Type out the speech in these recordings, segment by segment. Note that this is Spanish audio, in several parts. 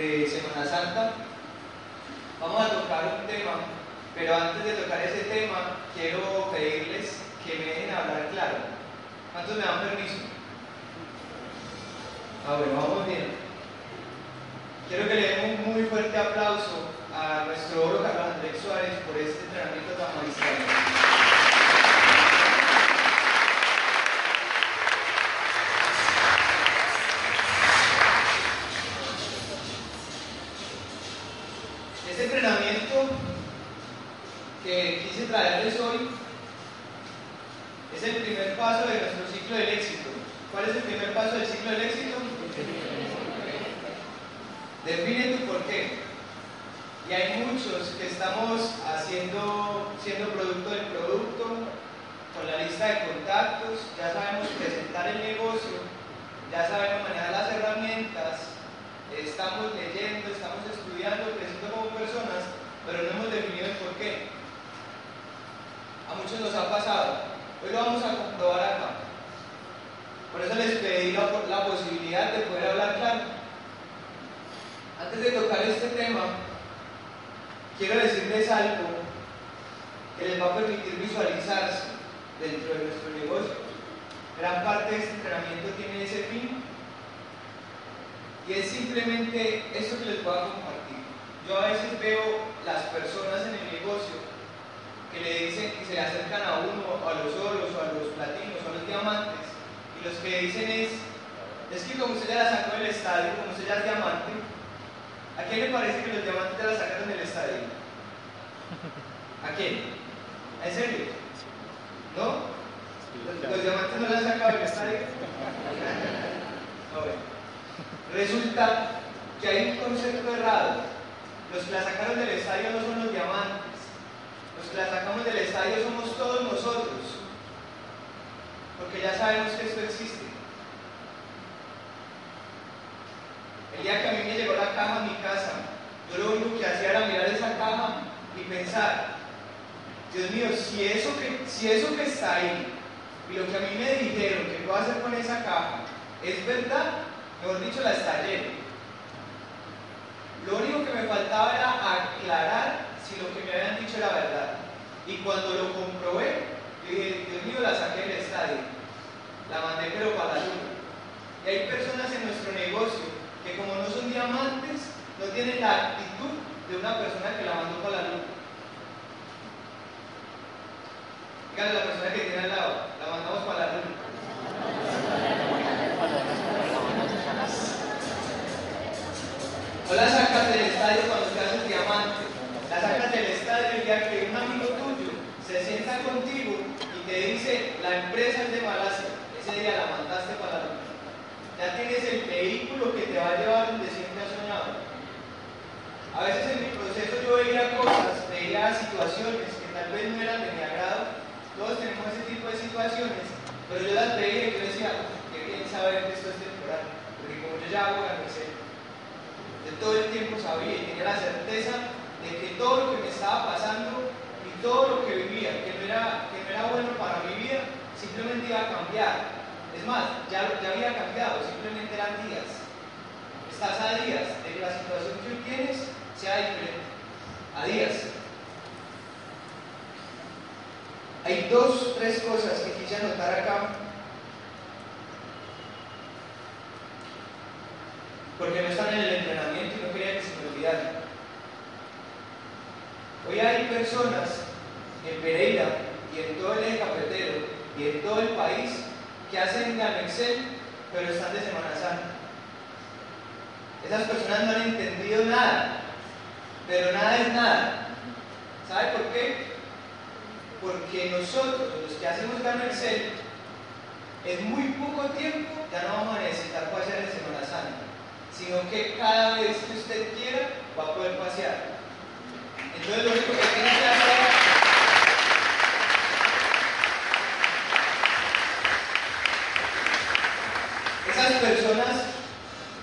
Semana Santa. Vamos a tocar un tema, pero antes de tocar ese tema, quiero pedirles que me dejen hablar claro. ¿Cuántos me dan permiso? Ah, bueno, vamos bien. Quiero que le den un muy fuerte aplauso a nuestro oro Carlos Andrés Suárez por este entrenamiento tan magistral. Este entrenamiento que quise traerles hoy es el primer paso de nuestro ciclo del éxito. ¿Cuál es el primer paso del ciclo del éxito? Define tu por qué. Y hay muchos que estamos haciendo, siendo producto del producto, con la lista de contactos, ya sabemos presentar el negocio, ya sabemos manejar las herramientas, estamos leyendo, estamos estudiando, creciendo como personas, pero no hemos definido el por qué. A muchos nos ha pasado. Hoy lo vamos a comprobar acá. Por eso les pedí la, la posibilidad de poder hablar claro. Antes de tocar este tema, quiero decirles algo que les va a permitir visualizarse dentro de nuestro negocio. Gran parte de este entrenamiento tiene ese fin y es simplemente eso que les voy a compartir. Yo a veces veo las personas en el negocio que le dicen que se le acercan a uno, a los oros, o a los platinos, o a los diamantes, y los que dicen es, es que como usted ya la sacó del estadio, como usted ya es diamante, ¿a quién le parece que los diamantes ya la sacaron del estadio? ¿A quién? ¿En serio? ¿No? ¿Los, diamantes no la han sacado del estadio? No. Resulta que hay un concepto errado. Los que la sacaron del estadio no son los diamantes. Los que la sacamos del estadio somos todos nosotros. Porque ya sabemos que esto existe. El día que a mí me llegó la caja a mi casa, yo lo único que hacía era mirar esa caja y pensar, Dios mío, si eso que, si eso que está ahí y lo que a mí me dijeron que puedo hacer con esa caja es verdad, mejor dicho, la estallé. Lo único que me faltaba era aclarar si lo que me habían dicho era verdad. Y cuando lo comprobé, dije, Dios mío, la saqué del estadio. La mandé pero para la luna. Y hay personas en nuestro negocio que como no son diamantes, no tienen la actitud de una persona que la mandó para la luna. Díganle a la persona que tiene al lado, la mandamos para la luna. No la sacas del estadio cuando te haces diamante. La sacas del estadio el día que un amigo tuyo se sienta contigo y te dice, la empresa es de Día la mandaste para la. Ya tienes el vehículo que te va a llevar donde siempre has soñado. A veces en mi proceso yo veía cosas, veía situaciones que tal vez no eran de mi agrado. Todos tenemos ese tipo de situaciones, pero yo las veía y yo decía, qué bien saber que esto es temporal. Porque como yo ya hago la receta, yo el tiempo sabía y tenía la certeza de que todo lo que me estaba pasando y todo lo que vivía, que no era, que no era bueno para mi vida, simplemente iba a cambiar. Es más, ya, había cambiado, simplemente eran días. Estás a días de la situación que hoy tienes sea diferente. A días. Hay dos, tres cosas que quise anotar acá. Porque no están en el entrenamiento y no quería que se me olvidaran. Hoy hay personas en Pereira y en todo el eje cafetero y en todo el país que hacen Excel, pero están de Semana Santa. Esas personas no han entendido nada, pero nada es nada. ¿Sabe por qué? Porque nosotros, los que hacemos Excel, en muy poco tiempo ya no vamos a necesitar pasear en Semana Santa, sino que cada vez que usted quiera va a poder pasear. Entonces lo único que tiene que hacer esas personas,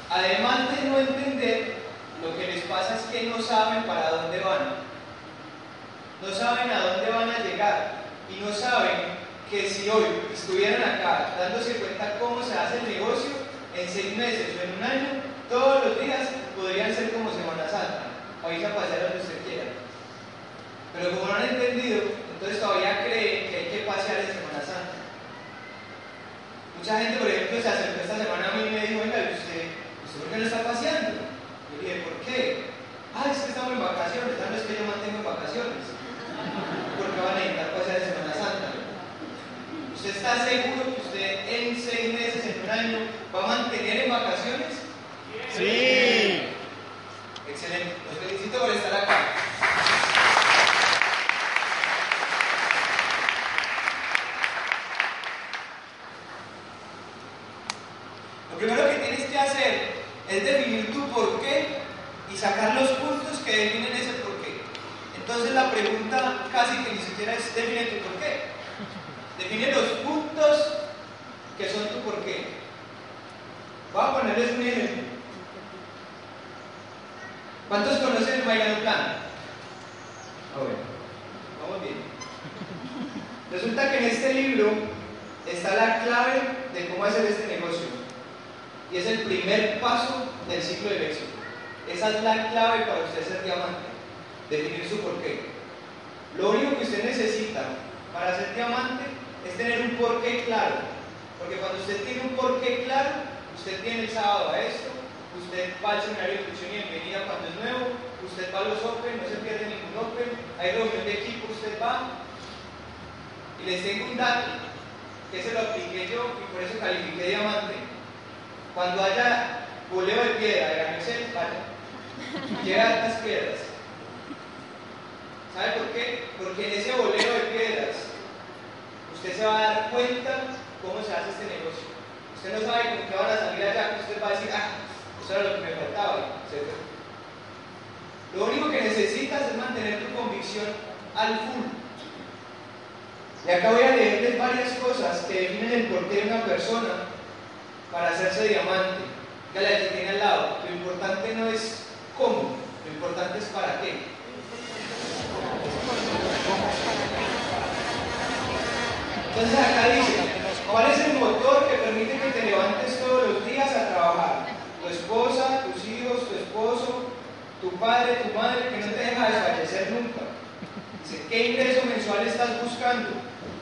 además de no entender, lo que les pasa es que no saben para dónde van. No saben a dónde van a llegar y no saben que si hoy estuvieran acá dándose cuenta cómo se hace el negocio, en seis meses o en un año, todos los días podrían ser como Semana Santa, para ir a pasear donde usted quiera. Pero como no han entendido, entonces todavía creen que hay que pasear en Semana Santa. Mucha gente, por ejemplo, se acercó esta semana a mí y me dijo, venga, ¿usted, ¿usted por qué no está paseando? Yo dije, ¿por qué? Ah, es que estamos en vacaciones, tal vez que yo mantengo en vacaciones. ¿Por qué van a necesitar pasear en Semana Santa? ¿Usted está seguro que usted en seis meses, en un año, va a mantener en vacaciones? Sí. Excelente, los felicito por estar acá. Lo primero que tienes que hacer es definir tu por qué y sacar los puntos que definen ese por qué. Entonces la pregunta casi que ni siquiera es define tu por qué. Define los puntos que son tu por qué. Voy a ponerles un ejemplo. ¿Cuántos conocen el Maidano Plan? Ah, bueno, vamos bien. Resulta que en este libro está la clave de cómo hacer este negocio. Y es el primer paso del ciclo del éxito. Esa es la clave para usted ser diamante. Definir su porqué. Lo único que usted necesita para ser diamante es tener un porqué claro. Porque cuando usted tiene un porqué claro, usted viene el sábado a esto, usted va al seminario de instrucción y bienvenida cuando es nuevo, usted va a los Open, no se pierde ningún Open, hay reunión de equipo, usted va. Y les tengo un dato, que se lo apliqué yo y por eso califiqué diamante. Cuando haya boleo de piedra de Excel, vaya. Llega altas piedras. ¿Sabe por qué? Porque en ese boleo de piedras usted se va a dar cuenta cómo se hace este negocio. Usted no sabe con qué van a salir allá, usted va a decir, ah, eso era lo que me faltaba, etc. Lo único que necesitas es mantener tu convicción al full. Y acá voy a leerles varias cosas que definen el porqué de una persona para hacerse diamante. Que la que tiene al lado. Lo importante no es cómo, lo importante es para qué. Entonces acá dice, ¿cuál es el motor que permite que te levantes todos los días a trabajar? Tu esposa, tus hijos, tu esposo, tu padre, tu madre, que no te deja desfallecer nunca. ¿Qué ingreso mensual estás buscando?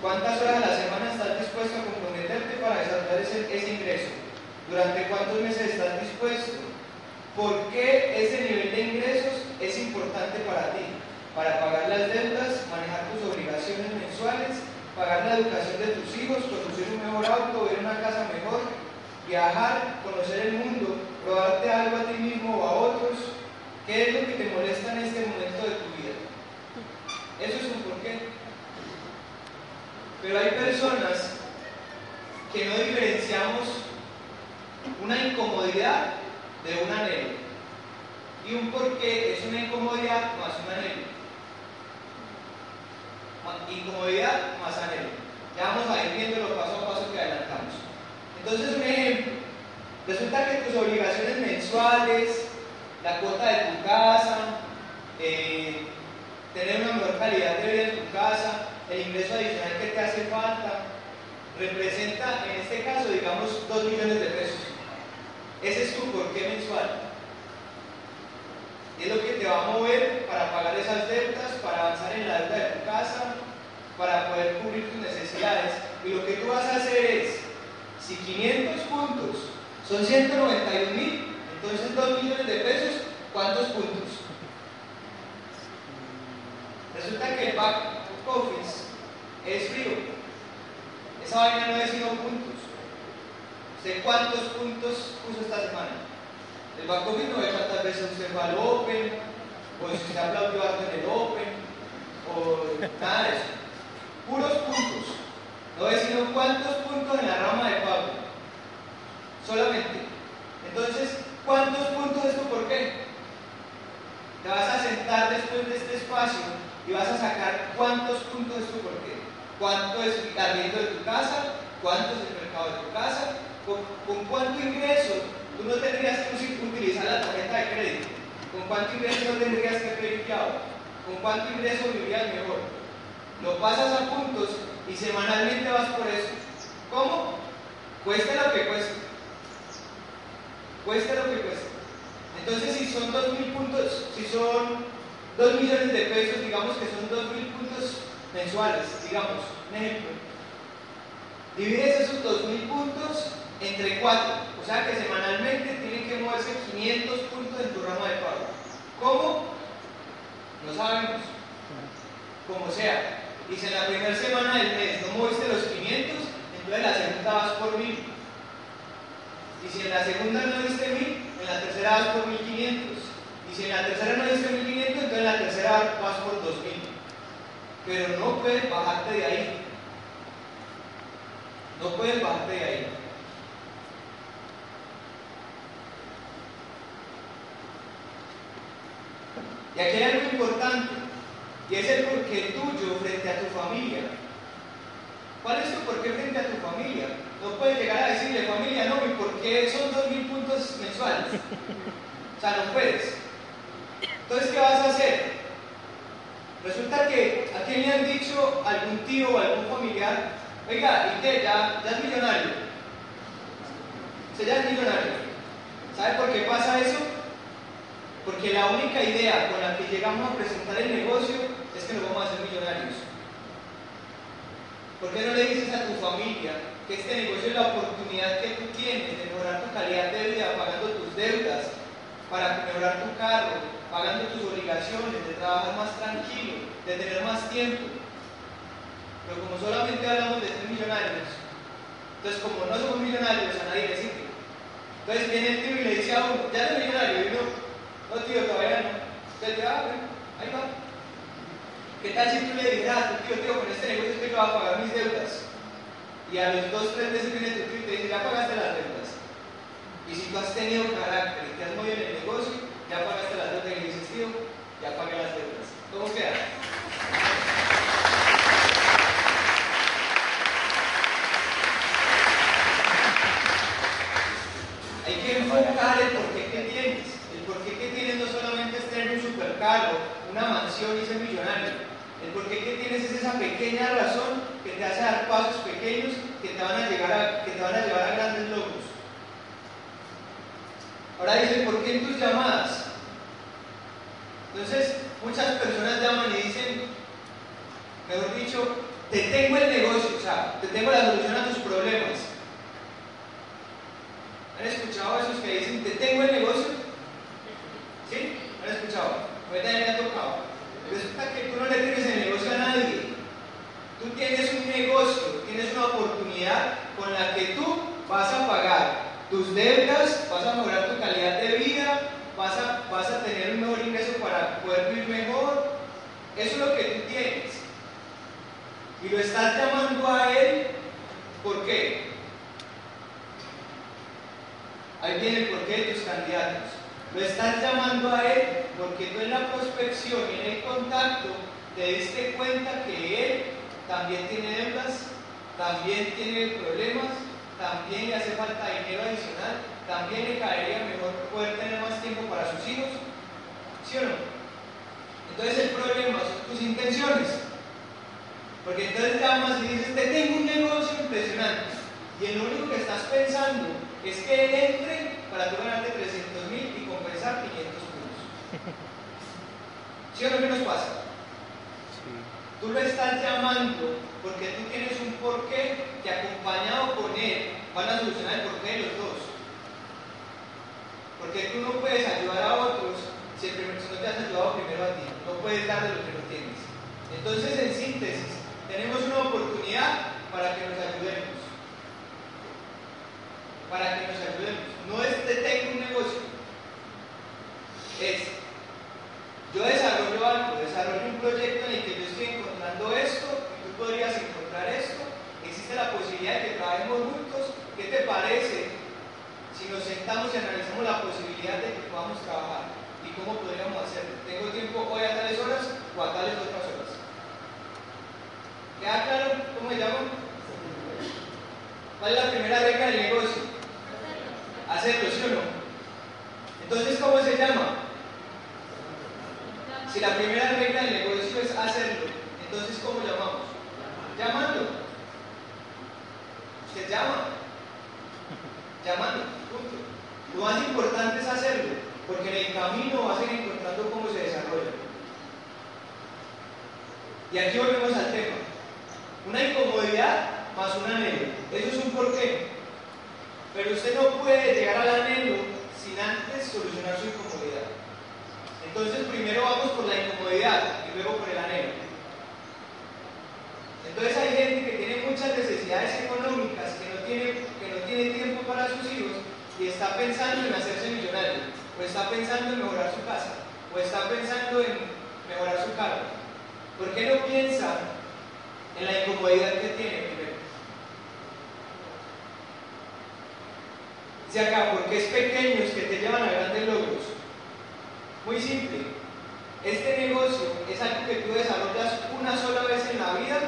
¿Cuántas horas a la semana estás dispuesto a comprometerte para desarrollar ese, ingreso? ¿Durante cuántos meses estás dispuesto? ¿Por qué ese nivel de ingresos es importante para ti? Para pagar las deudas, manejar tus obligaciones mensuales, pagar la educación de tus hijos, conducir un mejor auto, ver una casa mejor, viajar, conocer el mundo, probarte algo a ti mismo o a otros. ¿Qué es lo que te molesta en este momento de tu vida? Eso es un porqué. Pero hay personas que no diferenciamos una incomodidad de un anhelo. Y un porqué es una incomodidad más un anhelo. Incomodidad más anhelo. Ya vamos a ir viendo los paso a paso que adelantamos. Entonces, un ejemplo. Resulta que tus obligaciones mensuales, la cuota de tener una mejor calidad de vida en tu casa, el ingreso adicional que te hace falta, representa en este caso, digamos, 2 millones de pesos. Ese es tu porqué mensual. Es lo que te va a mover para pagar esas deudas, para avanzar en la deuda de tu casa, para poder cubrir tus necesidades. Y lo que tú vas a hacer es, si 500 puntos son 191 mil, entonces 2 millones de pesos, ¿cuántos puntos? Resulta que el back office es frío. Esa vaina no es sino puntos. ¿Usted cuántos puntos puso esta semana? El back office no ve cuántas veces usted fue al Open, o si usted aplaudió algo en el Open, o nada de eso. Puros puntos. No ve sino cuántos puntos en la rama de pago. Solamente. Entonces, ¿cuántos puntos es tu por qué? Te vas a sentar después de este espacio y vas a sacar cuántos puntos es tu por qué. Cuánto es el arriendo de tu casa, cuánto es el mercado de tu casa, con, con cuánto ingreso tú no tendrías que utilizar la tarjeta de crédito, con cuánto ingreso no tendrías que pedir con cuánto ingreso vivirías mejor. Lo pasas a puntos y semanalmente vas por eso. ¿Cómo? Cueste lo que cueste. Cueste lo que cueste. Entonces, si son 2.000 puntos, si son 2 millones de pesos, digamos que son 2.000 puntos mensuales, digamos, un ejemplo. Divides esos 2.000 puntos entre 4, o sea que semanalmente tienen que moverse 500 puntos en tu rama de pago. ¿Cómo? No sabemos. Como sea. Y si en la primera semana del mes no moviste los 500, entonces en la segunda vas por 1000. Y si en la segunda no diste 1000, en la tercera vas por 1500. Si en la tercera no diste 1500, entonces en la tercera vas por 2000. Pero no puedes bajarte de ahí. No puedes bajarte de ahí. Y aquí hay algo importante, y es el porqué tuyo frente a tu familia. ¿Cuál es tu porqué frente a tu familia? No puedes llegar a decirle, familia, no, mi porqué son 2.000 puntos mensuales. O sea, no puedes. Entonces, ¿qué vas a hacer? Resulta que a quién le han dicho algún tío o algún familiar, oiga, ¿y qué? ¿Ya, ya es millonario? ¿Se ya es millonario? ¿Sabe por qué pasa eso? Porque la única idea con la que llegamos a presentar el negocio es que nos vamos a hacer millonarios. ¿Por qué no le dices a tu familia que este negocio es la oportunidad que tú tienes de mejorar tu calidad de vida pagando tus deudas, para mejorar tu carro, pagando tus obligaciones, de trabajar más tranquilo, de tener más tiempo? Pero como solamente hablamos de ser millonarios, entonces como no somos millonarios, a nadie le sirve. Entonces viene el tío y le dice a uno, ya eres millonario, y uno, no, tío, todavía no. Usted ya, ahí va. ¿Qué tal si tú le dijeras a tu tío, tío, con este negocio que yo voy a pagar mis deudas? Y a los dos, tres meses viene tu tío y te dice, ya pagaste las deudas. Y si tú has tenido carácter y te has movido en el negocio, ya pagaste y le dices, tío, ya pagué las deudas. ¿Cómo queda? Hay que enfocar el porqué que tienes. El porqué que tienes no solamente es tener un supercarro, una mansión y ser millonario. El porqué que tienes es esa pequeña razón que te hace dar pasos pequeños que te van a, llegar a, que te van a llevar a grandes logros. Ahora dice, ¿por qué en tus llamadas? Entonces, muchas personas llaman y dicen, mejor dicho, te tengo el negocio, o sea, te tengo la solución a tus problemas. ¿Han escuchado a esos que dicen, te tengo el negocio? ¿Sí? ¿Han escuchado? Ahorita ya me ha tocado. Resulta que tú no le tienes el negocio a nadie. Tú tienes un negocio, tienes una oportunidad con la que tú vas a pagar tus deudas, vas a mejorar tu calidad de vida, vas a, vas a tener un mejor ingreso para poder vivir mejor. Eso es lo que tú tienes. Y lo estás llamando a él, ¿por qué? Ahí viene el porqué de tus candidatos. Lo estás llamando a él porque tú en la prospección y en el contacto te diste cuenta que él también tiene deudas, también tiene problemas, también le hace falta dinero adicional, también le caería mejor poder tener más tiempo para sus hijos. ¿Sí o no? Entonces el problema son tus intenciones. Porque entonces llamas y dices, te tengo un negocio impresionante. Y el único que estás pensando es que él entre para tú ganarte 300 mil y compensar 500 puntos. ¿Sí o no que nos pasa? Tú lo estás llamando porque tú tienes un porqué que acompañado con él van a solucionar el porqué de los dos. Porque tú no puedes ayudar a otros si, el primer, si no te has ayudado primero a ti. No puedes dar de lo que no tienes. Entonces, en síntesis, tenemos una oportunidad para que nos ayudemos. Para que nos ayudemos. No es de tengo un negocio. Es yo desarrollo algo, desarrollo un proyecto en el que yo estoy encontrando esto, y tú podrías encontrar esto, existe la posibilidad de que trabajemos juntos, ¿qué te parece si nos sentamos y analizamos la posibilidad de que podamos trabajar y cómo podríamos hacerlo? ¿Tengo tiempo hoy a tales horas o a tales otras horas? ¿Queda claro cómo se llama? ¿Cuál es la primera regla del negocio? Hacerlo, ¿sí o no? Entonces, ¿cómo se llama? Si la primera regla del negocio es hacerlo, entonces ¿cómo llamamos? Llamando. Usted llama. Llamando, punto. Lo más importante es hacerlo, porque en el camino vas a ir encontrando cómo se desarrolla. Y aquí volvemos al tema. Más un anhelo. Eso es un porqué. Pero usted no puede llegar al anhelo sin antes solucionar su incomodidad. Entonces primero vamos por la incomodidad y luego por el anhelo. Entonces hay gente que tiene muchas necesidades económicas, que no tiene, que no tiene tiempo para sus hijos y está pensando en hacerse millonario, o está pensando en mejorar su casa, o está pensando en mejorar su carro. ¿Por qué no piensa en la incomodidad que tiene Si acá, porque es pequeños que te llevan a grandes logros. Muy simple. Este negocio es algo que tú desarrollas una sola vez en la vida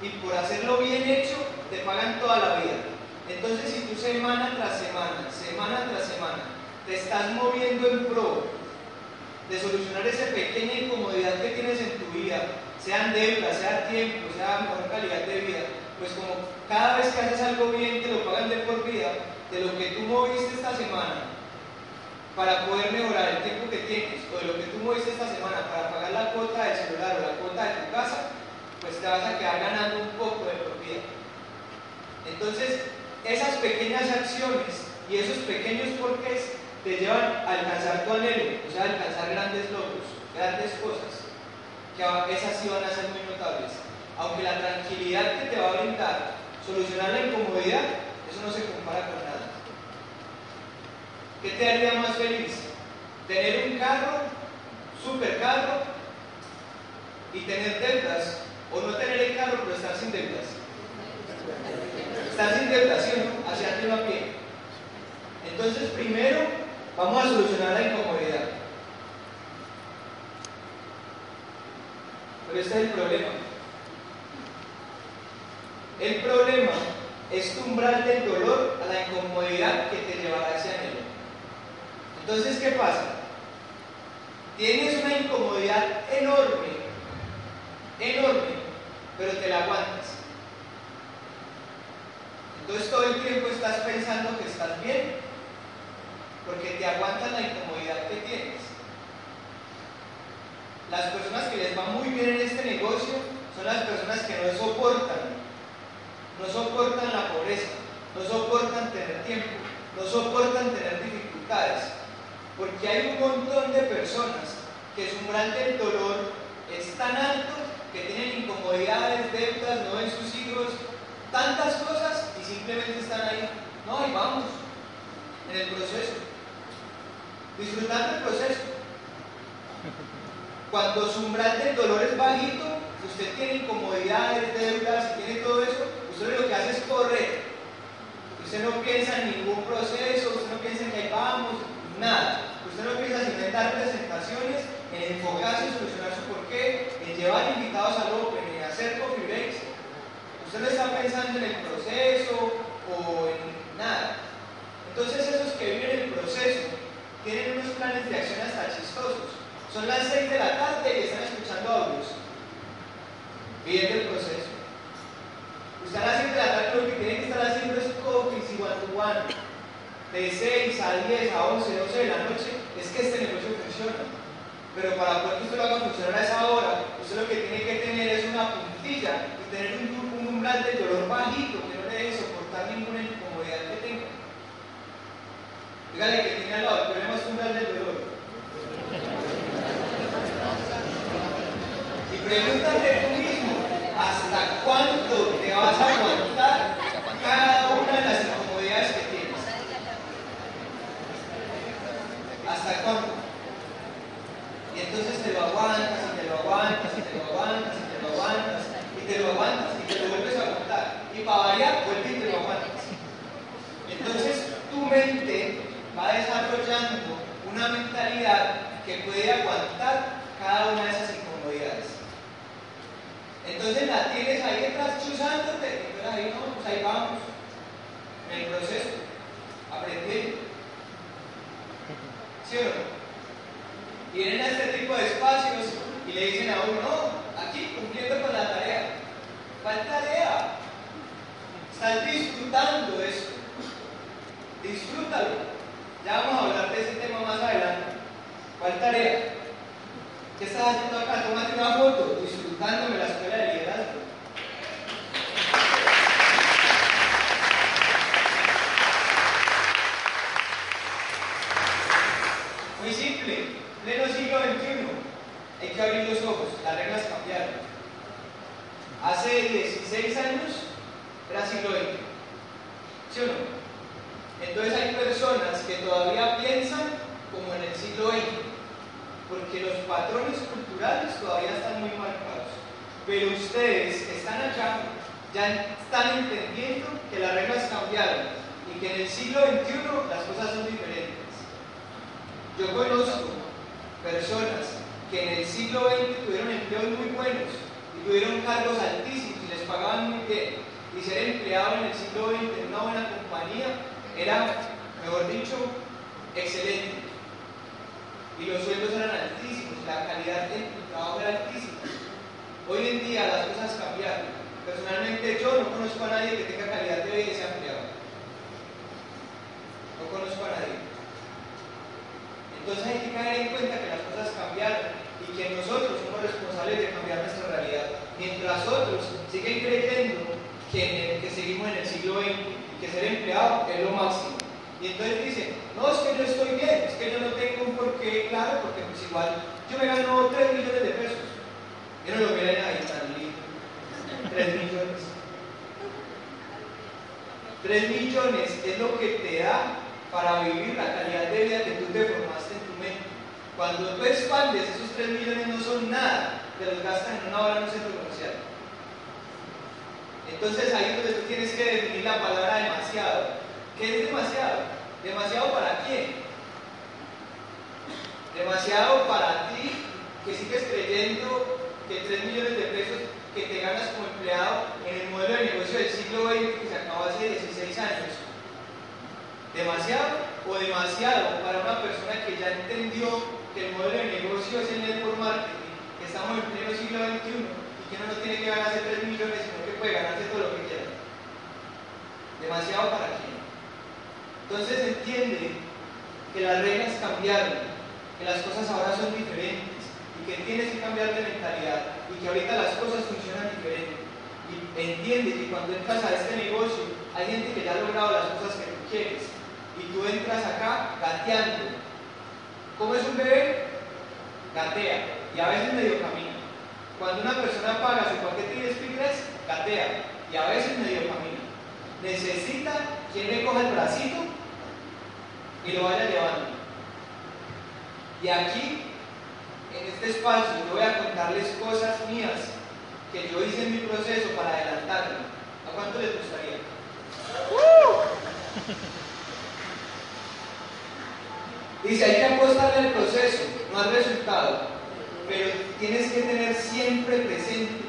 y por hacerlo bien hecho te pagan toda la vida. Entonces si tú semana tras semana, semana tras semana, te estás moviendo en pro de solucionar esa pequeña incomodidad que tienes en tu vida, sean deudas, sea tiempo, sea mejor calidad de vida, pues como cada vez que haces algo bien te lo pagan de por vida, de lo que tú moviste esta semana, para poder mejorar el tiempo que tienes o de lo que tú moviste esta semana para pagar la cuota del celular o la cuota de tu casa, pues te vas a quedar ganando un poco de propiedad. Entonces, esas pequeñas acciones y esos pequeños porqués te llevan a alcanzar tu anhelo, o sea, a alcanzar grandes logros, grandes cosas, que esas sí van a ser muy notables. Aunque la tranquilidad que te va a brindar solucionar la incomodidad, eso no se compara con nada. ¿Qué te haría más feliz? ¿Tener un carro, super carro, y tener deudas? ¿O no tener el carro pero estar sin deudas? Estar sin deudas, ¿sí o no? Hacia arriba a pie. Entonces, primero, vamos a solucionar la incomodidad. Pero este es el problema. El problema es tu umbral del dolor a la incomodidad que te llevará ese anhelo. Entonces, ¿qué pasa? Tienes una incomodidad enorme, enorme, pero te la aguantas. Entonces todo el tiempo estás pensando que estás bien, porque te aguantas la incomodidad que tienes. Las personas que les va muy bien en este negocio son las personas que no soportan, no soportan la pobreza, no soportan tener tiempo, no soportan tener dificultades. Porque hay un montón de personas que su umbral del dolor es tan alto que tienen incomodidades, deudas, no ven sus hijos, tantas cosas y simplemente están ahí. No, ahí vamos, en el proceso. Disfrutando el proceso. Cuando su umbral del dolor es bajito, usted tiene incomodidades, deudas, tiene todo eso, usted lo que hace es correr. Usted no piensa en ningún proceso, usted no piensa en que ahí vamos, nada. Usted no piensa en inventar presentaciones, en enfocarse en solucionar su porqué, en llevar invitados al Open, en hacer coffee breaks. Usted no está pensando en el proceso o en nada. Entonces esos que viven el proceso tienen unos planes de acción hasta chistosos. Son las 6 de la tarde y están escuchando audios. viviendo el proceso. Usted a las 7 de la tarde lo que tiene que estar haciendo es coaching y one to one. De 6 a 10, a 11, 12 de la noche, es que este negocio funciona. Pero para poder que usted lo haga funcionar a esa hora, usted lo que tiene que tener es una puntilla y tener un, un umbral de dolor bajito que no le deje soportar ninguna incomodidad que tenga. Dígale que tiene al lado, problema es umbral del dolor. Y pregúntate tú mismo, ¿hasta cuánto te vas a aguantar cada una de las incomodidades que tienes? Y entonces te lo aguantas, y te lo aguantas, y te lo aguantas, y te lo aguantas, y te lo aguantas, y te lo vuelves a aguantar. Y para variar, vuelve y te lo aguantas. Entonces tu mente va desarrollando una mentalidad que puede aguantar cada una de esas incomodidades. Entonces la tienes ahí detrás chuzándote, entonces ahí no, pues ahí vamos, en el proceso, aprendiendo. ¿Sí o no? Vienen a este tipo de espacios y le dicen a uno, no, aquí cumpliendo con la tarea. ¿Cuál tarea? Estás disfrutando esto. Disfrútalo. Ya vamos a hablar de ese tema más adelante. ¿Cuál tarea? ¿Qué estás haciendo acá? Tómate una foto, disfrutándome la escuela de liderazgo. Muy simple, pleno siglo XXI. Hay que abrir los ojos, las reglas cambiaron. Hace 16 años era siglo XX. ¿Sí o no? Entonces hay personas que todavía piensan como en el siglo XX, porque los patrones culturales todavía están muy marcados. Pero ustedes que están allá ya están entendiendo que las reglas cambiaron y que en el siglo XXI las cosas son diferentes. Yo conozco personas que en el siglo XX tuvieron empleos muy buenos y tuvieron cargos altísimos y les pagaban muy bien. Y ser empleado en el siglo XX en una buena compañía era, mejor dicho, excelente. Y los sueldos eran altísimos, la calidad del trabajo era altísima. Hoy en día las cosas cambiaron. Personalmente yo no conozco a nadie que tenga calidad de vida y sea empleado. No conozco a nadie. Entonces hay que caer en cuenta que las cosas cambiaron y que nosotros somos responsables de cambiar nuestra realidad. Mientras otros siguen creyendo que, que seguimos en el siglo XX y que ser empleado es lo máximo. Y entonces dicen, no, es que yo estoy bien, es que yo no tengo un porqué claro, porque pues igual yo me gano 3 millones de pesos. Yo no lo miren ahí tan lindo. 3 millones. 3 millones es lo que te da para vivir la calidad de vida que tú te formaste en tu mente. Cuando tú expandes, esos 3 millones no son nada, te los gastas en una hora en un centro comercial. Entonces ahí es donde tú tienes que definir la palabra demasiado. ¿Qué es demasiado? ¿Demasiado para quién? Demasiado para ti que sigues creyendo que 3 millones de pesos que te ganas como empleado en el modelo de negocio del siglo XX que se acabó hace 16 años. ¿Demasiado o demasiado para una persona que ya entendió que el modelo de negocio es el network marketing, que estamos en pleno siglo XXI y que no tiene que ganarse 3 millones, sino que puede ganarse todo lo que quiera? ¿Demasiado para quién? Entonces entiende que las reglas cambiaron, que las cosas ahora son diferentes y que tienes que cambiar de mentalidad y que ahorita las cosas funcionan diferente. Y entiende que cuando entras a este negocio hay gente que ya ha logrado las cosas que tú quieres y tú entras acá gateando. ¿Cómo es un bebé? Gatea y a veces medio camina. Cuando una persona paga su paquete de speedrest, gatea y a veces medio camina. Necesita quien le coja el bracito y lo vaya llevando. Y aquí, en este espacio, yo voy a contarles cosas mías que yo hice en mi proceso para adelantarme. ¿A cuánto les gustaría? Dice, hay que apostarle al proceso, no al resultado, pero tienes que tener siempre presente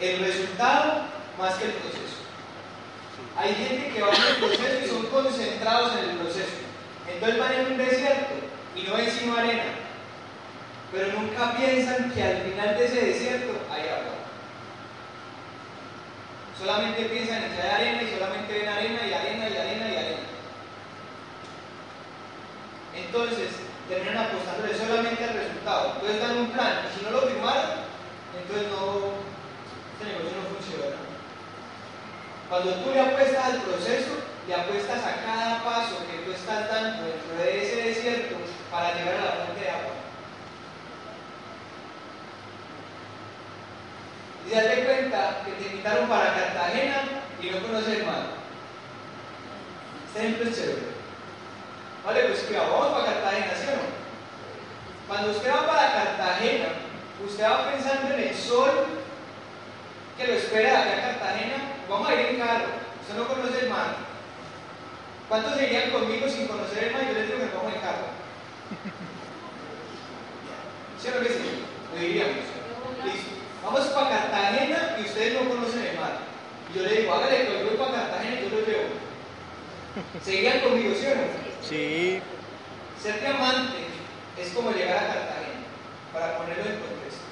el resultado más que el proceso. Hay gente que va en el proceso y son concentrados en el proceso. Entonces van en un desierto y no ven sino arena. Pero nunca piensan que al final de ese desierto hay agua. Solamente piensan en echar arena y solamente ven arena y arena y arena y arena. Entonces, terminan apostándole solamente al resultado. Entonces dan un plan y si no lo firmaron, entonces no, este negocio no funciona. Cuando tú le apuestas al proceso, le apuestas a cada paso que tú estás dando dentro de ese desierto para llegar a la fuente de agua. Y date cuenta que te invitaron para Cartagena y no conoces el mar. Ejemplo es chévere. Vale, pues que vamos para Cartagena, ¿sí o no? Cuando usted va para Cartagena, usted va pensando en el sol que lo espera de acá a Cartagena. Vamos a ir en carro, usted no conoce el mar. ¿Cuántos irían conmigo sin conocer el mar? Yo les digo que vamos en carro. ¿Sí o no que sí? Lo diríamos. Listo. Vamos para Cartagena y ustedes no conocen el mar. Y yo le digo, hágale que yo voy para Cartagena y yo lo llevo. ¿Seguirían conmigo, sí o no? Sí. Ser diamante es como llegar a Cartagena, para ponerlo en contexto.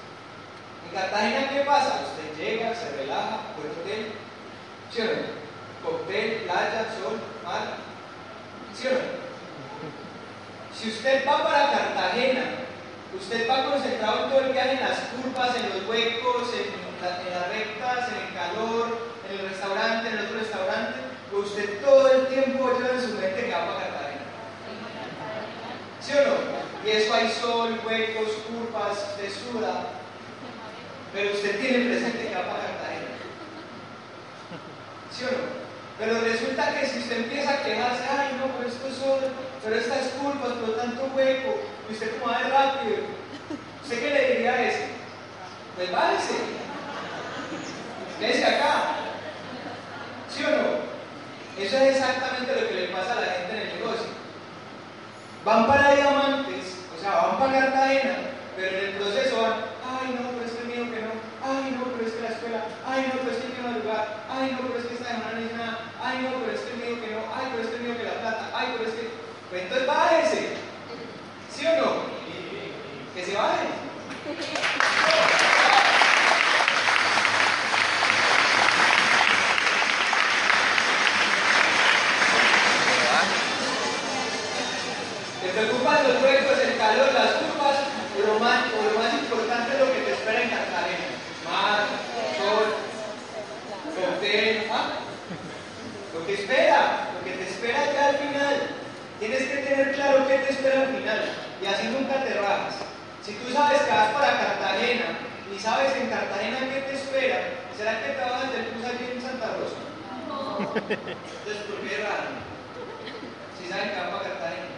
En Cartagena, ¿qué pasa? Usted llega, se relaja, buen hotel, ¿sí o no? Cóctel, playa, sol, mar, ¿sí o no? Si usted va para Cartagena, usted va concentrado en todo el viaje, en las curvas, en los huecos, en, la- las rectas, en el calor, en el restaurante, en el otro restaurante, pues usted todo el tiempo lleva en su mente que va para Cartagena. ¿Sí o no? Y eso hay sol, huecos, curvas, usted suda, pero usted tiene presente que va para Cartagena. ¿Sí o no? Pero resulta que si usted empieza a quejarse, ay no, pero esto es sol, pero estas curvas, pero tanto hueco, y usted como va de rápido, ¿usted qué le diría a ese? Pues bájese, quédese acá. ¿Sí o no? Eso es exactamente lo que le pasa a la gente en el negocio. Van para diamantes, o sea, van para Cartagena, pero en el proceso van, ay no, pero es que mío que no, ay no, pero es que la escuela, ay no, pero es que quiero madrugar, ay no, pero es que esta semana no hice nada, ay no, pero es que mío que no, ay, pero es que mío que la plata, ay, pero es que. Pues entonces bájese. ¿Sí o no? Que se baje. Te preocupan los huecos, el calor, las curvas, o lo más, o lo más importante es lo que te espera en Cartagena. Mar, sol, cóctel, ¿ah? Lo que espera, lo que te espera ya al final. Tienes que tener claro qué te espera al final. Y así nunca te rajas. Si tú sabes que vas para Cartagena y sabes en Cartagena qué te espera, ¿será que trabajas del bus allí en Santa Rosa? Entonces, ¿por qué raro? Si saben que van para Cartagena.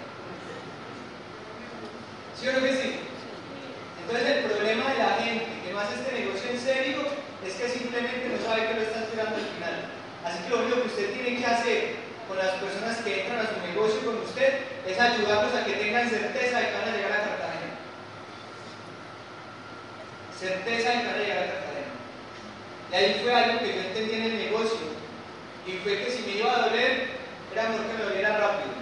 ¿Sí o no que sí? Entonces el problema de la gente que no hace este negocio en serio es que simplemente no sabe que lo está esperando al final. Así que lo único que usted tiene que hacer con las personas que entran a su negocio con usted es ayudarlos a que tengan certeza de que van a llegar a Cartagena. Certeza de que van a llegar a Cartagena. Y ahí fue algo que yo entendí en el negocio. Y fue que si me iba a doler, era mejor que me doliera rápido.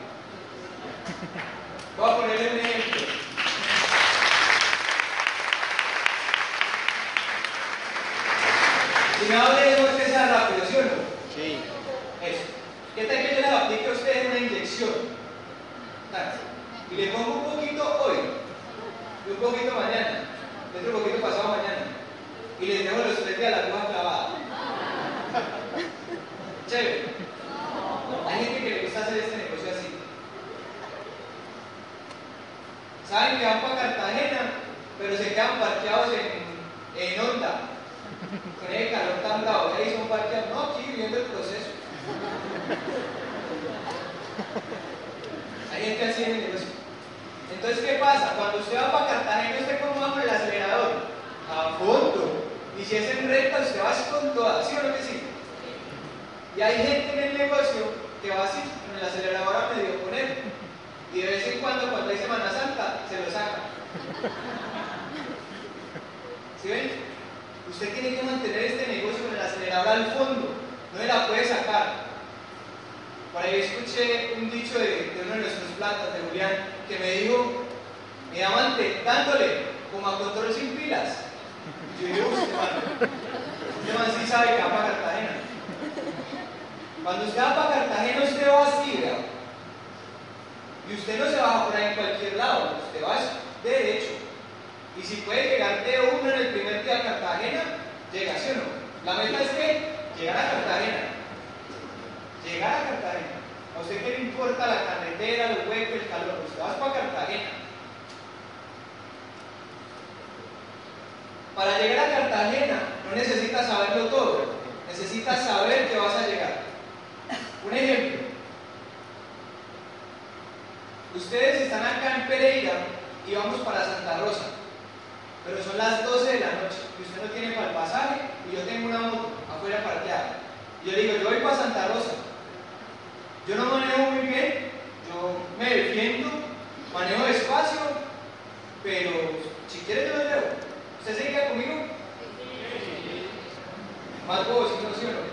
Voy a ponerle un ejemplo. Si me de mejor que sea rápido, ¿sí o no? Sí. Eso. ¿Qué tal que yo les aplique a ustedes una inyección? Tal. Y le pongo un poquito hoy, y un poquito mañana, y otro poquito pasado mañana. Y les dejo los tres días la aguja clavada. Chévere. Hay gente que le gusta hacer este negocio así. Saben que van para Cartagena, pero se quedan parqueados en, en Honda. Con el calor tan bravo, ahí son parqueados. No, aquí viviendo el proceso. Hay gente así en el negocio. Entonces, ¿qué pasa? Cuando usted va para Cartagena, usted como va con el acelerador a fondo. Y si es en recta, usted va así con toda, ¿sí o no que sí? Y hay gente en el negocio que va así, con el acelerador a medio poner. Y de vez en cuando, cuando hay Semana Santa, se lo saca. ¿Sí ven? Usted tiene que mantener este negocio con el acelerador al fondo. No se la puede sacar. Por ahí escuché un dicho de, de uno de nuestros platas, de Julián, que me dijo, mi amante, dándole, como a control sin pilas. Yo digo, usted man, sí sabe que va para Cartagena. Cuando usted va para Cartagena, usted va así, ¿verdad? Y usted no se baja por ahí en cualquier lado, usted va derecho. Y si puede llegar de uno en el primer día a Cartagena, llega, ¿sí o no? La meta es que llegar a Cartagena. Llegar a Cartagena. A usted qué le importa la carretera, el hueco, el calor. Usted va para Cartagena. Para llegar a Cartagena no necesitas saberlo todo, necesitas saber que vas a llegar. Un ejemplo. Ustedes están acá en Pereira y vamos para Santa Rosa, pero son las 12 de la noche y usted no tiene para el pasaje y yo tengo una moto afuera parqueada. Y yo digo, yo voy para Santa Rosa. Yo no manejo muy bien, yo me defiendo, manejo despacio, pero si quiere yo lo llevo. ¿Usted se queda conmigo? Más vos, si no, sí o no.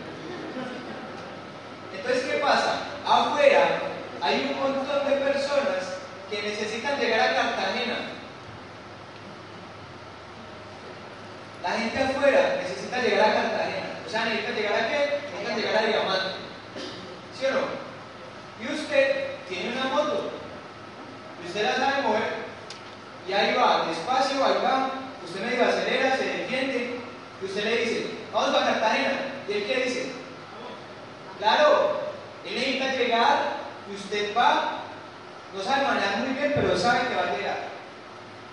Entonces, ¿qué pasa? Afuera hay un montón de personas que necesitan llegar a Cartagena. La gente afuera necesita llegar a Cartagena. O sea, necesita llegar a qué? Necesita llegar a Diamante. ¿Sí o no? Y usted tiene una moto. Y usted la sabe mover. Y ahí va, despacio, ahí va. Usted me dice, acelera, se defiende. Y usted le dice, vamos para Cartagena. ¿Y él qué dice? Claro, él necesita llegar y usted va, no sabe manejar muy bien, pero sabe que va a llegar.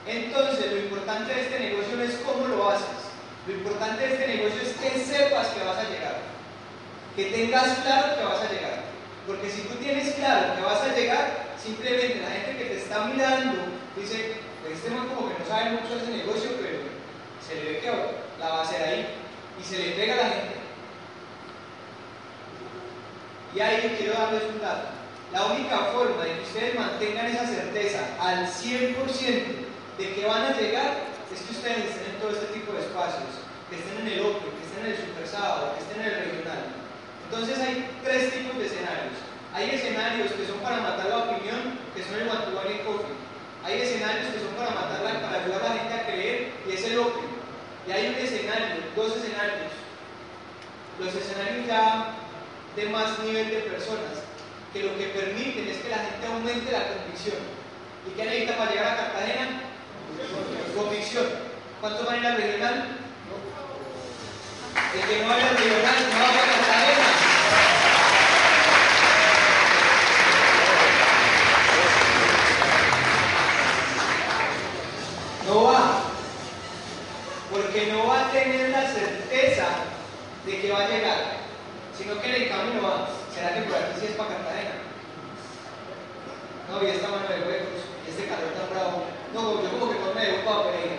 Entonces, lo importante de este negocio no es cómo lo haces. Lo importante de este negocio es que sepas que vas a llegar. Que tengas claro que vas a llegar. Porque si tú tienes claro que vas a llegar, simplemente la gente que te está mirando dice, este man como que no sabe mucho de ese negocio, pero se le ve que la va a hacer ahí. Y se le pega a la gente. Y ahí quiero darles un dato. La única forma de que ustedes mantengan esa certeza al 100% de que van a llegar es que ustedes estén en todo este tipo de espacios, que estén en el Open, que estén en el Super Sábado, que estén en el regional. Entonces hay tres tipos de escenarios. Hay escenarios que son para matar la opinión, que son el one y coffee. Hay escenarios que son para matarla, para ayudar a la gente a creer, y es el Open. Y hay un escenario, dos escenarios. Los escenarios ya de más nivel de personas, que lo que permiten es que la gente aumente la convicción. ¿Y qué necesita para llegar a Cartagena? Convicción. ¿Cuántos van a ir al regional? El que no vaya al regional no va a Cartagena. No va. Porque no va a tener la certeza de que va a llegar, sino que en el camino va. ¿Será que por aquí sí es para Cartagena? No, y esta mano de huecos, y este calor tan bravo. No, yo como que no me dejo para Pereira.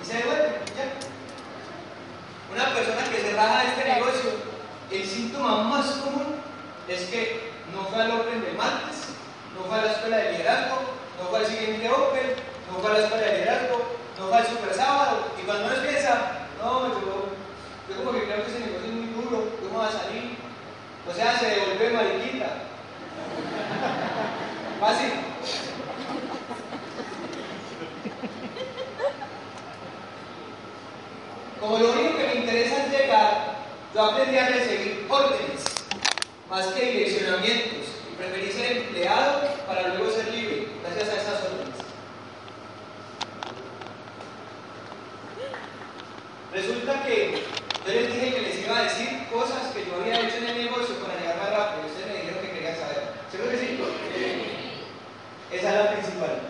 Y se devuelve, ya. Una persona que se raja de este negocio, el síntoma más común es que no fue al Open del martes, no fue a la escuela de liderazgo, no fue al siguiente Open, no fue a la escuela de liderazgo, no fue al super sábado, y cuando uno piensa, no, yo, yo como que creo que ese negocio es muy duro, ¿cómo va a salir? O sea, se devuelve mariquita. Fácil. Como lo único que me interesa es llegar, yo aprendí a recibir órdenes más que direccionamientos y preferí ser empleado para luego ser libre gracias a esas órdenes. Resulta que yo les dije que les iba a decir cosas que yo había hecho en el negocio para llegar más rápido. Ustedes me dijeron que querían saber. ¿Seguro que sí? Esa es la principal.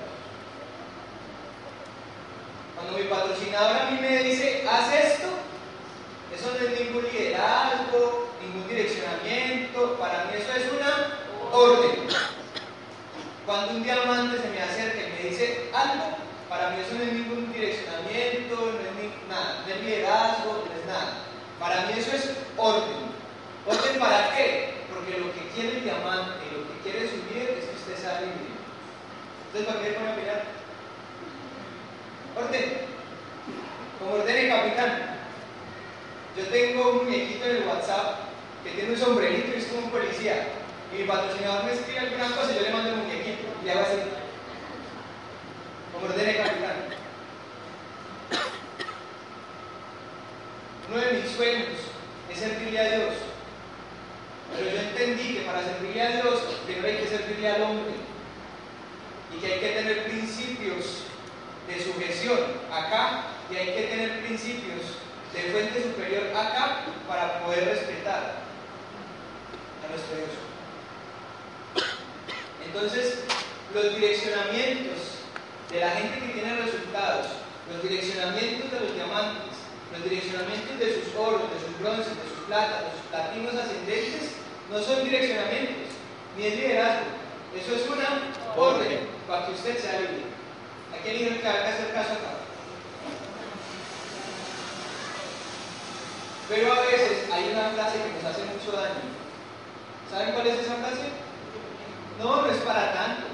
Cuando mi patrocinador a mí me dice, haz esto, eso no es ningún liderazgo, ningún direccionamiento, para mí eso es una orden. Cuando un diamante se me acerca y me dice algo, para mí eso no es ningún direccionamiento, no es nada, no es liderazgo, no es nada. Para mí eso es orden. ¿Orden para qué? Porque lo que quiere el diamante, lo que quiere su líder es que usted sea libre. Entonces, ¿para qué pone a mirar? Orden. Como ordene capitán. Yo tengo un muñequito en el WhatsApp que tiene un sombrerito y es como un policía. Y mi patrocinador me escribe alguna cosa y yo le mando el muñequito y le hago así. Como ordene capitán. Uno de mis sueños es servirle a Dios. Pero yo para servirle a Dios, primero hay que servirle al hombre. Y que hay que tener principios de sujeción acá y hay que tener principios de fuente superior acá para poder respetar a nuestro Dios. Entonces, los direccionamientos de la gente que tiene resultados, los direccionamientos de los diamantes, los direccionamientos de sus oros, de sus bronces, de sus platas, de sus platinos ascendentes, no son direccionamientos, ni es liderazgo. Eso es una orden para que usted sea libre. ¿A quién hay que hacer caso acá? Pero a veces hay una frase que nos hace mucho daño. ¿Saben cuál es esa frase? No, no es para tanto.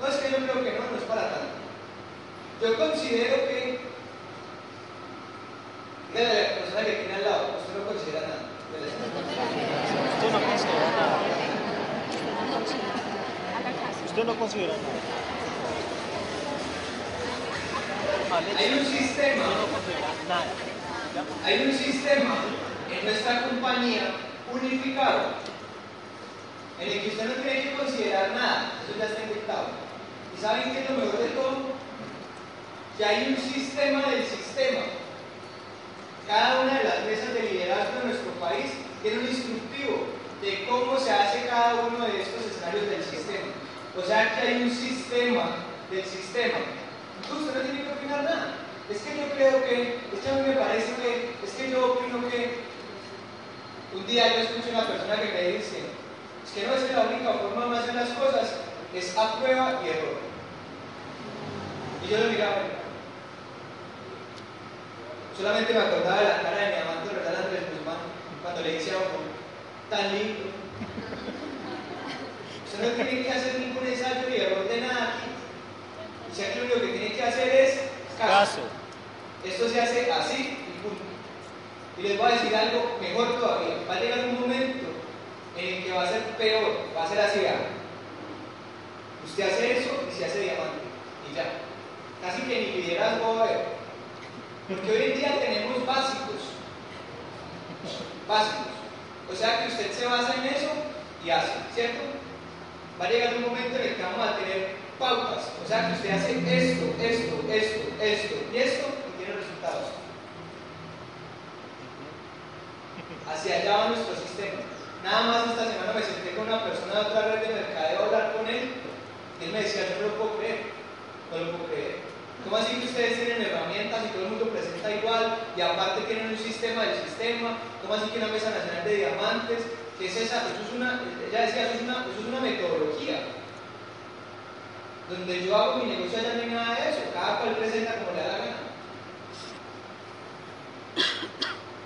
No es que yo creo que no, no es para tanto. Yo considero que. A la persona que tiene al lado, usted no considera nada. Usted no considera nada. Usted no considera nada. Hay un sistema, hay un sistema en nuestra compañía unificado en el que usted no tiene que considerar nada, eso ya está inventado. ¿Y saben qué es lo mejor de todo? Que hay un sistema del sistema. Cada una de las mesas de liderazgo en nuestro país tiene un instructivo de cómo se hace cada uno de estos escenarios del sistema. O sea que hay un sistema del sistema. Usted no tiene que opinar nada. Es que yo creo que, es que a mí me parece que, es que yo opino que un día yo escucho a una persona que me dice, es que no es la única forma de hacer las cosas es a prueba y error. Y yo lo miraba. Solamente me acordaba de la cara de mi amante Roldán Andrés Guzmán cuando le dice a uno, tan lindo. Usted no tiene que hacer ningún ensayo ni error de nada aquí. O sea que lo único que tiene que hacer es caso. Esto se hace así y punto. Y les voy a decir algo mejor todavía. Va a llegar un momento en el que va a ser peor, va a ser así. Usted hace eso y se hace diamante. Y ya. Casi que ni liderazgo va a haber. Porque hoy en día tenemos básicos. Básicos. O sea que usted se basa en eso y hace, ¿cierto? Va a llegar un momento en el que vamos a tener pautas. O sea que usted hace esto, esto, esto, esto y esto y tiene resultados. Hacia allá va nuestro sistema. Nada más esta semana me senté con una persona de otra red de mercadeo a hablar con él. Y él me decía, no lo puedo creer. No lo puedo creer. ¿Cómo así que ustedes tienen herramientas y todo el mundo presenta igual y aparte tienen un sistema del sistema? ¿Cómo así que una mesa nacional de diamantes? ¿Qué es esa? Eso es una, ella decía, eso es una, eso es una metodología. Donde yo hago mi negocio allá no hay nada de eso, cada cual presenta como le da la gana.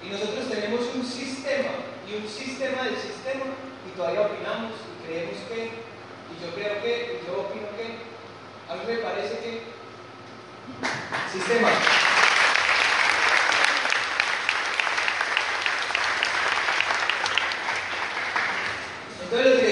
Y nosotros tenemos un sistema y un sistema del sistema y todavía opinamos y creemos que, y yo creo que, y yo opino que, a mí me parece que sistema. Entonces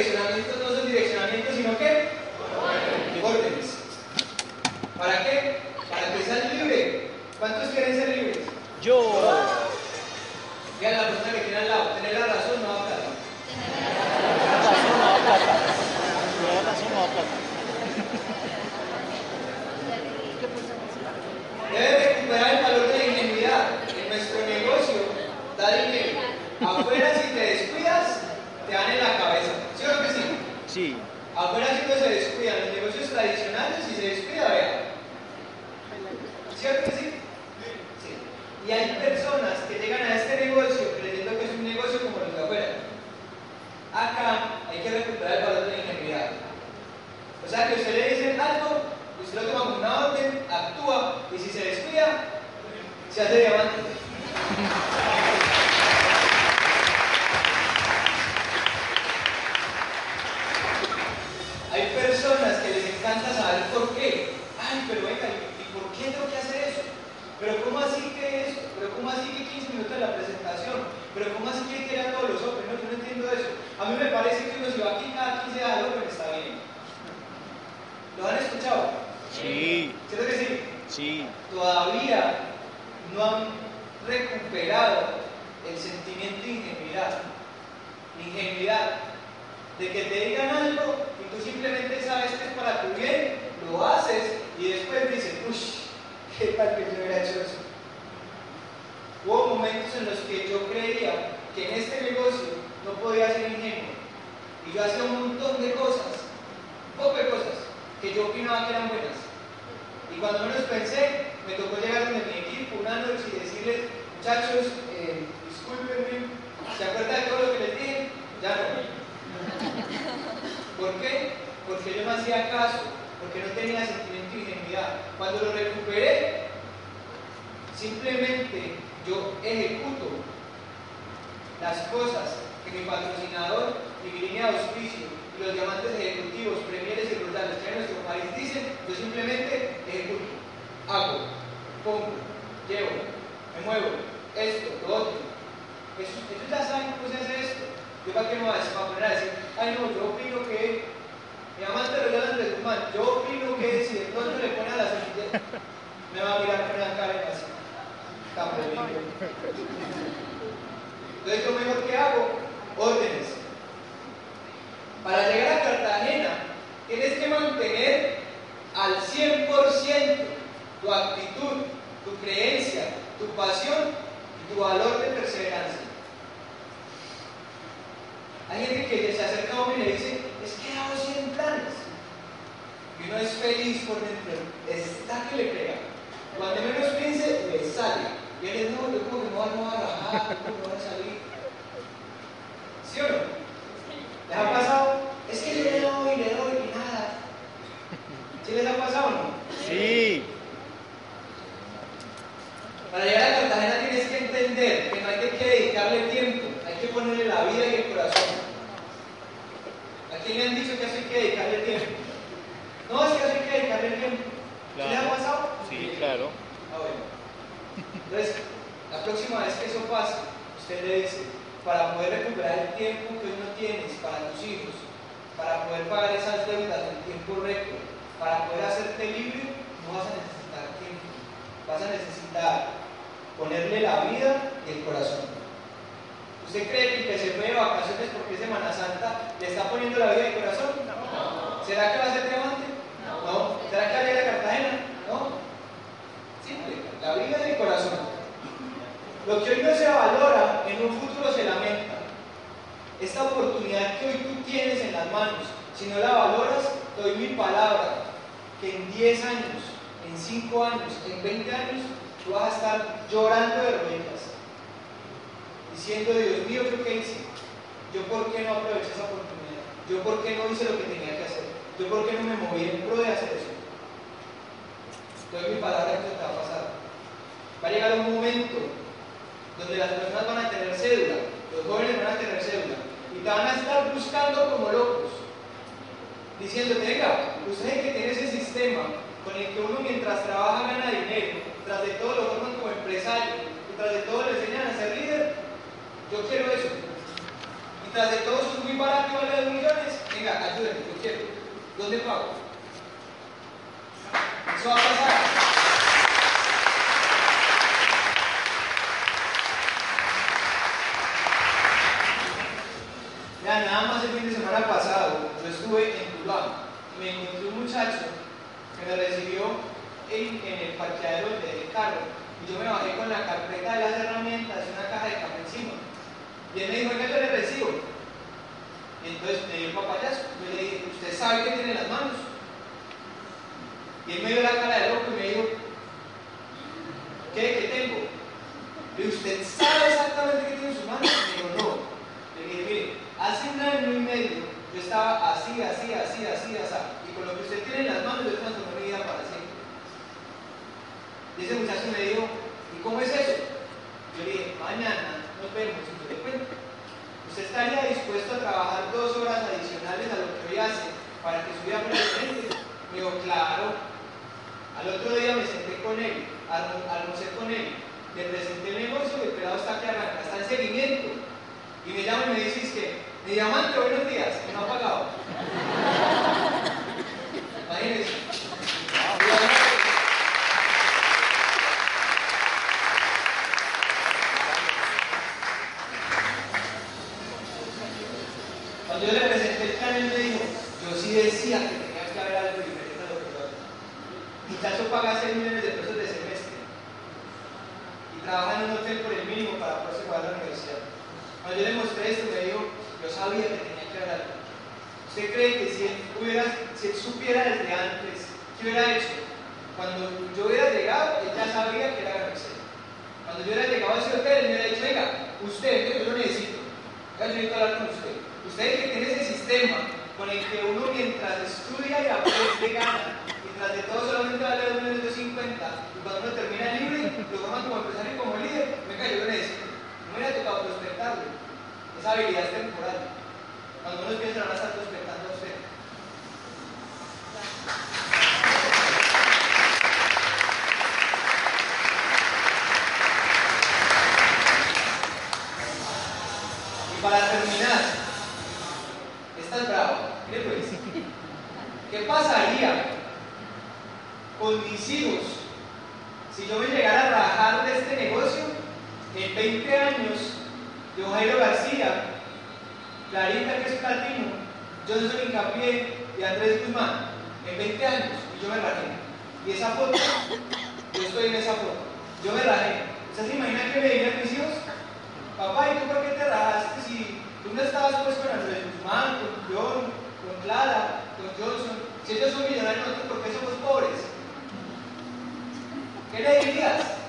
Cuando lo recuperé, simplemente yo ejecuto las cosas que mi patrocinador mi línea de auspicio y los diamantes ejecutivos, premieres y brutales que en nuestro país dicen, yo simplemente ejecuto, hago, pongo, llevo, me muevo, esto, lo otro. Ellos, ya saben cómo se hace esto. Yo para qué me voy a poner a decir, ay no, yo opino que mi amante regala de su mano, yo opino que si de pronto le pone a la semilla, me va a mirar con una cara así. Entonces, lo mejor que hago, órdenes. Para llegar a Cartagena, tienes que mantener al 100% tu actitud, tu creencia, tu pasión y tu valor de perseverancia. Hay gente que se acerca a uno y le dice, es que hago 100 planes. Y uno es feliz por dentro, está que le pega. Cuando menos piense, le sale. Y él dice, no, yo como que no, no voy a rajar, no voy a salir. ¿Sí o no? ¿Les ha pasado? Es que le doy, le doy y nada. ¿Sí les ha pasado o no? Sí. Para llegar a Cartagena tienes que entender que no hay que dedicarle tiempo, hay que ponerle la vida y el corazón. ¿A quién le han dicho que eso hay que dedicarle tiempo? No, es que hay que dedicarle tiempo. ¿Sí les ha pasado? Sí, claro. Ah, bueno. Entonces, la próxima vez que eso pase, usted le dice, para poder recuperar el tiempo que hoy no tienes para tus hijos, para poder pagar esas deudas en tiempo récord, para poder hacerte libre, no vas a necesitar tiempo, vas a necesitar ponerle la vida y el corazón. ¿Usted cree que el que se fue de vacaciones porque es Semana Santa le está poniendo la vida y el corazón? No. ¿Será que va a ser diamante? No. ¿Será que va a ir a Cartagena? No. Simple, la vida y el corazón. Lo que hoy no se valora, en un futuro se lamenta. Esta oportunidad que hoy tú tienes en las manos, si no la valoras, te doy mi palabra, que en 10 años, en 5 años, en 20 años, tú vas a estar llorando de rodillas, diciendo, Dios mío, ¿qué hice? ¿Yo por qué no aproveché esa oportunidad? ¿Yo por qué no hice lo que tenía que hacer? ¿Yo por qué no me moví en pro de hacer eso? Doy mi palabra que eso te va a llegar un momento donde las personas van a tener cédula, los jóvenes van a tener cédula, y te van a estar buscando como locos, diciendo, venga, usted que tiene ese sistema con el que uno mientras trabaja gana dinero, tras de todo lo forman como empresario, y tras de todo le enseñan a ser líder, yo quiero eso. Y tras de todo eso es muy barato y vale dos millones, venga, ayúdenme, yo quiero. ¿Dónde pago? Eso va a pasar. Ya, nada más el fin de semana pasado, yo estuve en Tuluá y me encontré un muchacho que me recibió en, en el parqueadero del carro y yo me bajé con la carpeta de las herramientas y una caja de café encima. Y él me dijo, ¿qué yo le recibo? Y entonces me dio el papayazo. Yo le dije, ¿usted sabe qué tiene en las manos? Y él me dio la cara de loco y me dijo, ¿qué? ¿Qué tengo? Le dije, ¿usted sabe exactamente qué tiene en sus manos? Me dijo, no. Le dije, mire, hace un año y medio yo estaba así, así, así, así, así. Y con lo que usted tiene en las manos, yo transformé mi vida para siempre. Y ese muchacho me dijo, ¿y cómo es eso? Yo le dije, mañana nos vemos y yo le cuento. ¿Usted estaría dispuesto a trabajar dos horas adicionales a lo que hoy hace para que su vida fuera diferente? Me dijo, claro. Al otro día me senté con él, almorcé con él, le presenté el negocio y el pelado está que arranca, está en seguimiento. Y me llama y me dice, es que, mi diamante, buenos días, que no ha pagado. Imagínense. muchacho paga 6 millones de pesos de semestre y trabaja en un hotel por el mínimo para poderse pagar la universidad. Cuando yo le mostré esto, me dijo, yo sabía que tenía que algo. ¿Usted cree que si él, hubiera, si él supiera desde antes, ¿qué hubiera hecho? Cuando yo hubiera llegado, él ya sabía que era García. Cuando yo hubiera llegado a ese hotel, él me hubiera dicho, venga, usted, yo lo necesito. Yo necesito hablar con usted. Usted que tiene ese sistema con el que uno mientras estudia y aprende gana, mientras de todo solamente vale 2.50 y cuando uno termina libre, lo forman como empresario y como líder, venga, yo lo necesito. No hubiera tocado prospectarlo. Esa habilidad es temporal. Cuando uno van a estar prospectando a usted. Y para terminar, esta es brava. Mire pues, ¿qué pasaría con mis hijos si yo me llegara a rajar de este negocio en 20 años? Yo, Jairo García, Clarita, que es platino, Johnson Incapié y Andrés Guzmán, en 20 años, y yo me rajé. Y esa foto, yo estoy en esa foto, yo me rajé. ¿Ustedes se imaginan que me dirían mis hijos? Papá, ¿y tú por qué te rajaste si tú no estabas pues con Andrés Guzmán, con John, con Clara, con Johnson? Si ellos son millonarios, nosotros por qué somos pobres? ¿Qué le dirías?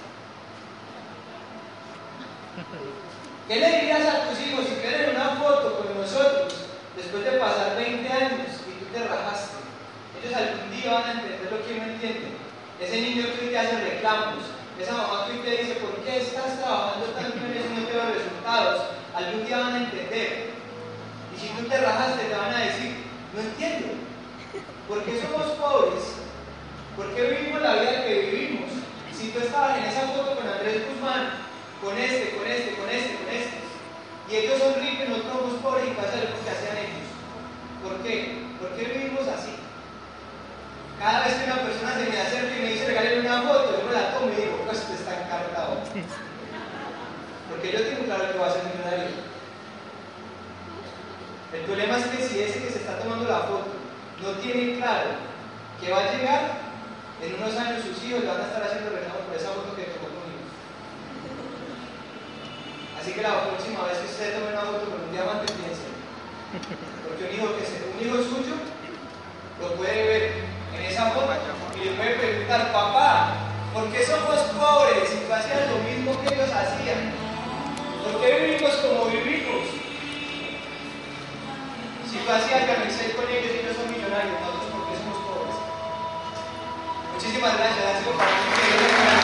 ¿Qué le dirías a tus hijos si quieren una foto con nosotros después de pasar 20 años y tú te rajaste? Ellos algún día van a entender lo que no entienden. Ese niño que hoy te hace reclamos, esa mamá que hoy te dice, ¿por qué estás trabajando tanto en eso no te los resultados? Algún día van a entender. Y si tú te rajaste, te van a decir, no entiendo. ¿Por qué somos pobres? ¿Por qué vivimos la vida que vivimos? Si tú estabas en esa foto con Andrés Guzmán, con este, con este, con este, con este. Y ellos son ricos y nosotros somos pobres y pasa lo que hacían ellos. ¿Por qué? ¿Por qué vivimos así? Cada vez que una persona se me acerca y me dice regáleme una foto, yo me la tomo y digo, pues usted está encartado. Porque yo tengo claro que va a ser millonario. El problema es que si ese que se está tomando la foto no tiene claro que va a llegar, en unos años sus hijos le van a estar haciendo reclamos por esa foto que tomó conmigo. Así que la próxima vez que usted tome una foto con un diamante, piense. Porque un hijo, que se, un hijo suyo lo puede ver en esa foto y le puede preguntar, papá, ¿por qué somos pobres si tú hacías lo mismo que ellos hacían? ¿Por qué vivimos como vivimos? Si tú hacías con ellos y ellos son millonarios, nosotros ¿por qué somos pobres? Muchísimas gracias.